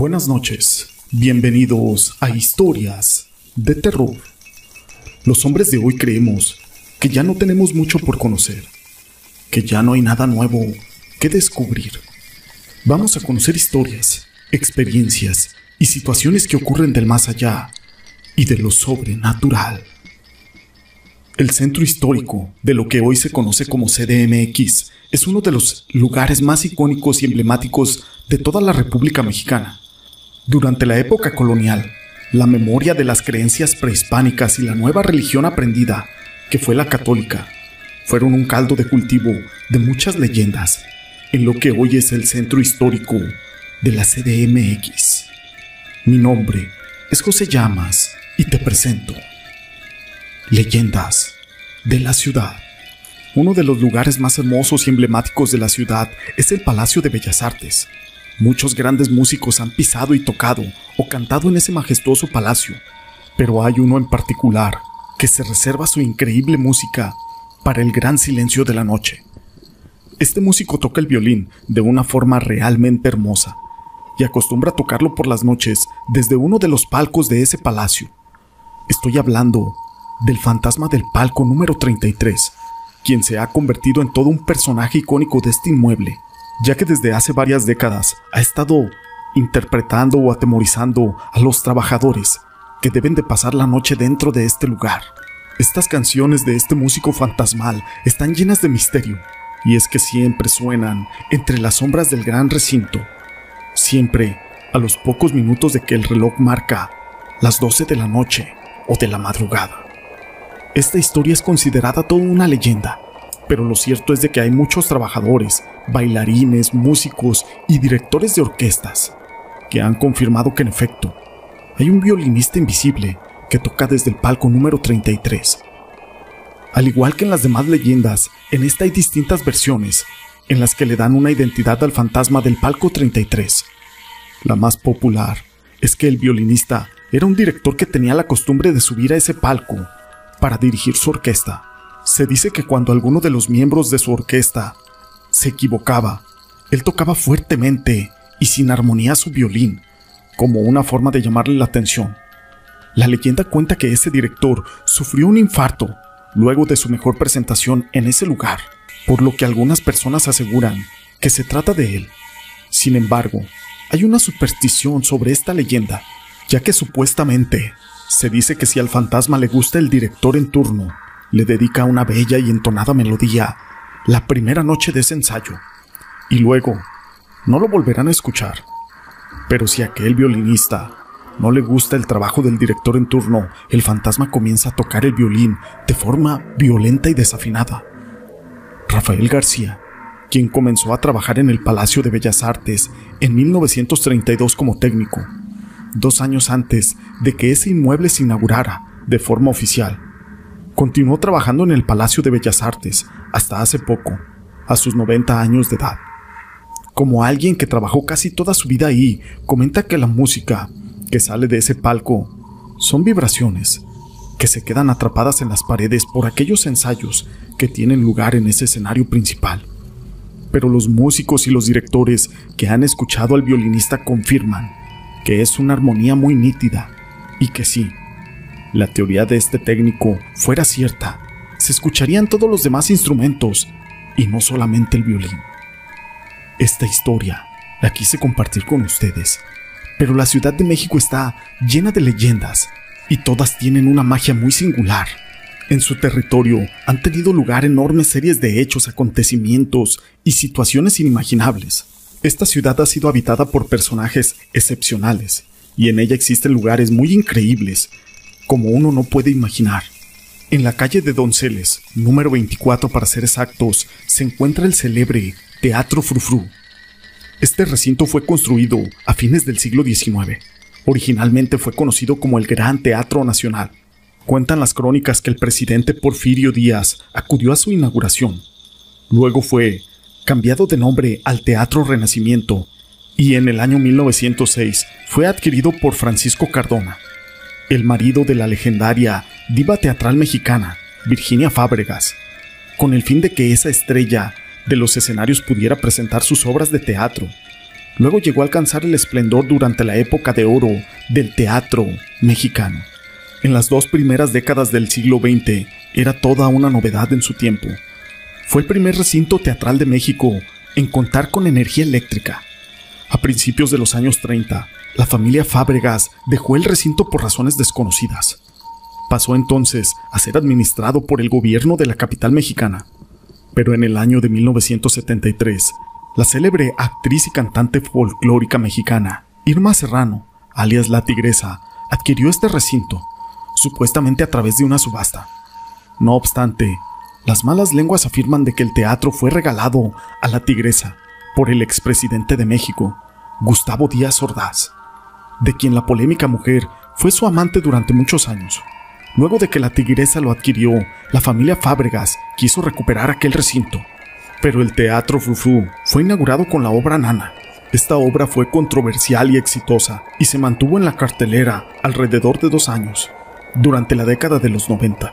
Buenas noches, bienvenidos a Historias de Terror. Los hombres de hoy creemos que ya no tenemos mucho por conocer, que ya no hay nada nuevo que descubrir. Vamos a conocer historias, experiencias y situaciones que ocurren del más allá y de lo sobrenatural. El centro histórico de lo que hoy se conoce como CDMX es uno de los lugares más icónicos y emblemáticos de toda la República Mexicana. Durante la época colonial, la memoria de las creencias prehispánicas y la nueva religión aprendida, que fue la católica, fueron un caldo de cultivo de muchas leyendas en lo que hoy es el centro histórico de la CDMX. Mi nombre es José Llamas y te presento Leyendas de la Ciudad. Uno de los lugares más hermosos y emblemáticos de la ciudad es el Palacio de Bellas Artes. Muchos grandes músicos han pisado y tocado o cantado en ese majestuoso palacio, pero hay uno en particular que se reserva su increíble música para el gran silencio de la noche. Este músico toca el violín de una forma realmente hermosa y acostumbra a tocarlo por las noches desde uno de los palcos de ese palacio. Estoy hablando del fantasma del palco número 33, quien se ha convertido en todo un personaje icónico de este inmueble, ya que desde hace varias décadas ha estado interpretando o atemorizando a los trabajadores que deben de pasar la noche dentro de este lugar. Estas canciones de este músico fantasmal están llenas de misterio, y es que siempre suenan entre las sombras del gran recinto, siempre a los pocos minutos de que el reloj marca las 12 de la noche o de la madrugada. Esta historia es considerada toda una leyenda, pero lo cierto es de que hay muchos trabajadores, bailarines, músicos y directores de orquestas que han confirmado que en efecto hay un violinista invisible que toca desde el palco número 33. Al igual que en las demás leyendas, en esta hay distintas versiones en las que le dan una identidad al fantasma del palco 33. La más popular es que el violinista era un director que tenía la costumbre de subir a ese palco para dirigir su orquesta. Se dice que cuando alguno de los miembros de su orquesta se equivocaba, él tocaba fuertemente y sin armonía su violín, como una forma de llamarle la atención. La leyenda cuenta que ese director sufrió un infarto luego de su mejor presentación en ese lugar, por lo que algunas personas aseguran que se trata de él. Sin embargo, hay una superstición sobre esta leyenda, ya que supuestamente se dice que si al fantasma le gusta el director en turno, le dedica una bella y entonada melodía la primera noche de ese ensayo, y luego no lo volverán a escuchar. Pero si a aquel violinista no le gusta el trabajo del director en turno, el fantasma comienza a tocar el violín de forma violenta y desafinada. Rafael García, quien comenzó a trabajar en el Palacio de Bellas Artes en 1932 como técnico, dos años antes de que ese inmueble se inaugurara de forma oficial. Continuó trabajando en el Palacio de Bellas Artes hasta hace poco, a sus 90 años de edad. Como alguien que trabajó casi toda su vida ahí, comenta que la música que sale de ese palco son vibraciones que se quedan atrapadas en las paredes por aquellos ensayos que tienen lugar en ese escenario principal. Pero los músicos y los directores que han escuchado al violinista confirman que es una armonía muy nítida y que si la teoría de este técnico fuera cierta, se escucharían todos los demás instrumentos y no solamente el violín. Esta historia la quise compartir con ustedes, pero la Ciudad de México está llena de leyendas y todas tienen una magia muy singular. En su territorio han tenido lugar enormes series de hechos, acontecimientos y situaciones inimaginables. Esta ciudad ha sido habitada por personajes excepcionales, y en ella existen lugares muy increíbles, como uno no puede imaginar. En la calle de Donceles, número 24 para ser exactos, se encuentra el célebre Teatro Frufru. Este recinto fue construido a fines del siglo XIX. Originalmente fue conocido como el Gran Teatro Nacional. Cuentan las crónicas que el presidente Porfirio Díaz acudió a su inauguración. Luego fue cambiado de nombre al Teatro Renacimiento, y en el año 1906 fue adquirido por Francisco Cardona, el marido de la legendaria diva teatral mexicana, Virginia Fábregas, con el fin de que esa estrella de los escenarios pudiera presentar sus obras de teatro. luego llegó a alcanzar el esplendor durante la época de oro del teatro mexicano. En las dos primeras décadas del siglo XX era toda una novedad en su tiempo. Fue el primer recinto teatral de México en contar con energía eléctrica. A principios de los años 30, la familia Fábregas dejó el recinto por razones desconocidas. Pasó entonces a ser administrado por el gobierno de la capital mexicana. Pero en el año de 1973, la célebre actriz y cantante folclórica mexicana, Irma Serrano, alias La Tigresa, adquirió este recinto, supuestamente a través de una subasta. No obstante, las malas lenguas afirman de que el teatro fue regalado a La Tigresa por el expresidente de México, Gustavo Díaz Ordaz, de quien la polémica mujer fue su amante durante muchos años. Luego de que la tigresa lo adquirió, la familia Fábregas quiso recuperar aquel recinto. Pero el Teatro Frufru fue inaugurado con la obra Nana. Esta obra fue controversial y exitosa y se mantuvo en la cartelera alrededor de dos años, durante la década de los 90.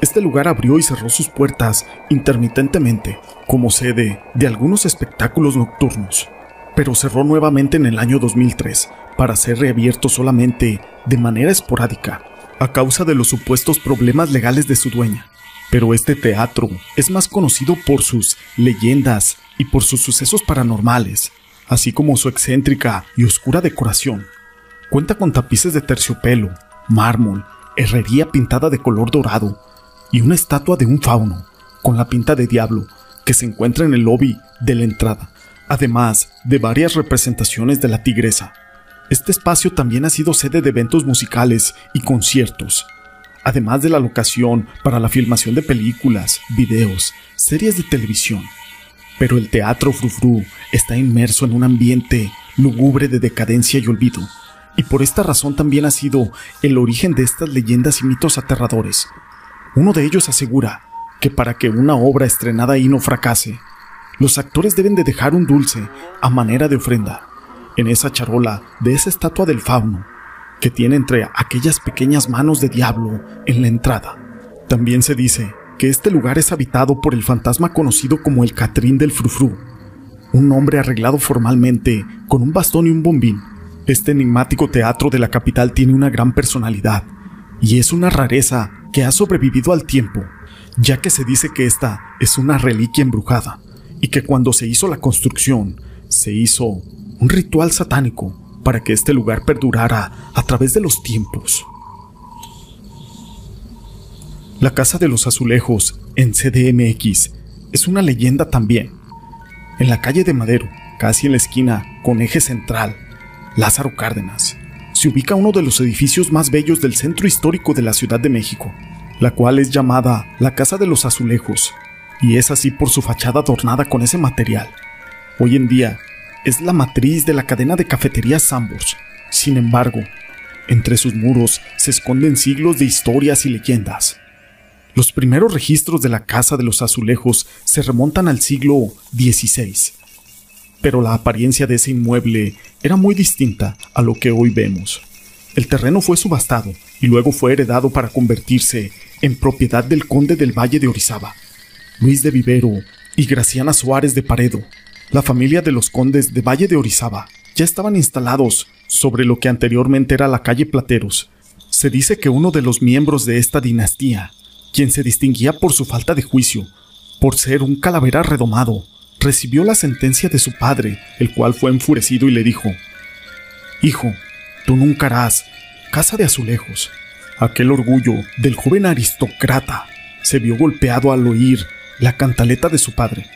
Este lugar abrió y cerró sus puertas intermitentemente como sede de algunos espectáculos nocturnos, pero cerró nuevamente en el año 2003 para ser reabierto solamente de manera esporádica a causa de los supuestos problemas legales de su dueña. Pero este teatro es más conocido por sus leyendas y por sus sucesos paranormales, así como su excéntrica y oscura decoración. Cuenta con tapices de terciopelo, mármol, herrería pintada de color dorado y una estatua de un fauno con la pinta de diablo que se encuentra en el lobby de la entrada, además de varias representaciones de la tigresa. Este espacio también ha sido sede de eventos musicales y conciertos, además de la locación para la filmación de películas, videos, series de televisión. Pero el teatro Frufru está inmerso en un ambiente lúgubre de decadencia y olvido, y por esta razón también ha sido el origen de estas leyendas y mitos aterradores. Uno de ellos asegura que para que una obra estrenada ahí no fracase, los actores deben de dejar un dulce a manera de ofrenda en esa charola de esa estatua del fauno que tiene entre aquellas pequeñas manos de diablo en la entrada. También se dice que este lugar es habitado por el fantasma conocido como el Catrín del Frufru, un hombre arreglado formalmente con un bastón y un bombín. Este enigmático teatro de la capital tiene una gran personalidad y es una rareza que ha sobrevivido al tiempo, ya que se dice que esta es una reliquia embrujada y que cuando se hizo la construcción se hizo un ritual satánico para que este lugar perdurara a través de los tiempos. La Casa de los Azulejos en CDMX es una leyenda también. En la calle de Madero, casi en la esquina con eje central, Lázaro Cárdenas, se ubica uno de los edificios más bellos del centro histórico de la Ciudad de México, la cual es llamada la Casa de los Azulejos, y es así por su fachada adornada con ese material. Hoy en día es la matriz de la cadena de cafeterías Sambors. Sin embargo, entre sus muros se esconden siglos de historias y leyendas. Los primeros registros de la Casa de los Azulejos se remontan al siglo XVI, pero la apariencia de ese inmueble era muy distinta a lo que hoy vemos. El terreno fue subastado y luego fue heredado para convertirse en propiedad del conde del Valle de Orizaba, Luis de Vivero y Graciana Suárez de Paredo, la familia de los condes de Valle de Orizaba ya estaban instalados sobre lo que anteriormente era la calle Plateros. Se dice que uno de los miembros de esta dinastía, quien se distinguía por su falta de juicio, por ser un calavera redomado, recibió la sentencia de su padre, el cual fue enfurecido y le dijo, Hijo, tú nunca harás casa de azulejos. Aquel orgullo del joven aristócrata se vio golpeado al oír la cantaleta de su padre.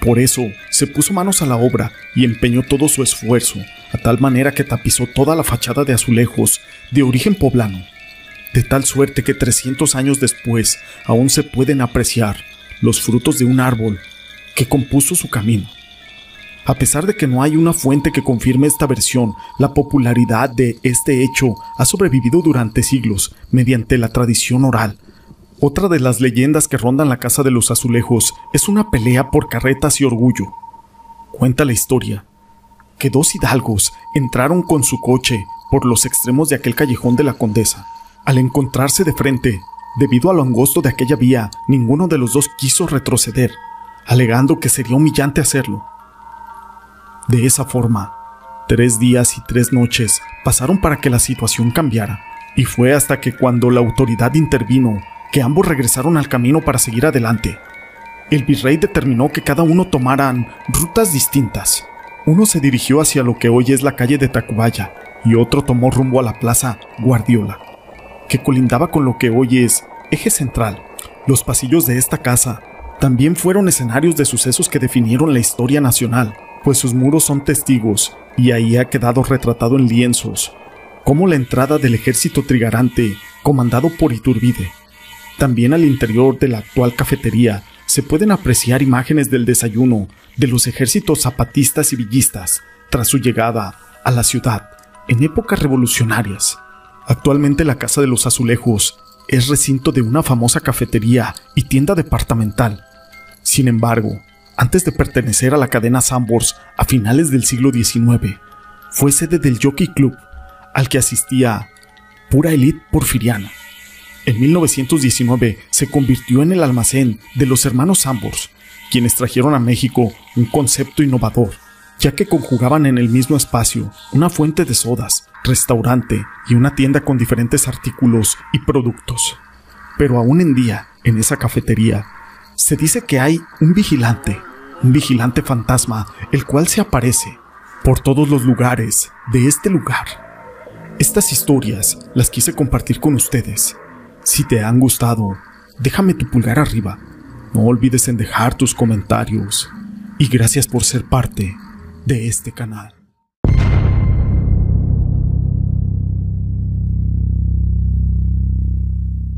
Por eso se puso manos a la obra y empeñó todo su esfuerzo, a tal manera que tapizó toda la fachada de azulejos de origen poblano, de tal suerte que 300 años después aún se pueden apreciar los frutos de un árbol que compuso su camino. A pesar de que no hay una fuente que confirme esta versión, la popularidad de este hecho ha sobrevivido durante siglos mediante la tradición oral, otra de las leyendas que rondan la casa de los azulejos es una pelea por carretas y orgullo. Cuenta la historia que dos hidalgos entraron con su coche por los extremos de aquel callejón de la condesa. Al encontrarse de frente, debido a lo angosto de aquella vía, ninguno de los dos quiso retroceder, alegando que sería humillante hacerlo. De esa forma, tres días y tres noches pasaron para que la situación cambiara, y fue hasta que cuando la autoridad intervino que ambos regresaron al camino para seguir adelante. El virrey determinó que cada uno tomaran rutas distintas. Uno se dirigió hacia lo que hoy es la calle de Tacubaya y otro tomó rumbo a la plaza Guardiola, que colindaba con lo que hoy es eje central. Los pasillos de esta casa también fueron escenarios de sucesos que definieron la historia nacional, pues sus muros son testigos y ahí ha quedado retratado en lienzos como la entrada del ejército trigarante comandado por Iturbide. También al interior de la actual cafetería se pueden apreciar imágenes del desayuno de los ejércitos zapatistas y villistas tras su llegada a la ciudad en épocas revolucionarias. Actualmente la Casa de los Azulejos es recinto de una famosa cafetería y tienda departamental sin embargo, antes de pertenecer a la cadena Sambors a finales del siglo XIX, fue sede del Jockey Club, al que asistía pura élite porfiriana. En 1919 se convirtió en el almacén de los hermanos Sambors, quienes trajeron a México un concepto innovador, ya que conjugaban en el mismo espacio una fuente de sodas, restaurante y una tienda con diferentes artículos y productos. Pero aún en día, en esa cafetería, se dice que hay un vigilante, un vigilante fantasma, el cual se aparece por todos los lugares de este lugar. Estas historias las quise compartir con ustedes. Si te han gustado, déjame tu pulgar arriba. No olvides en dejar tus comentarios. Y gracias por ser parte de este canal.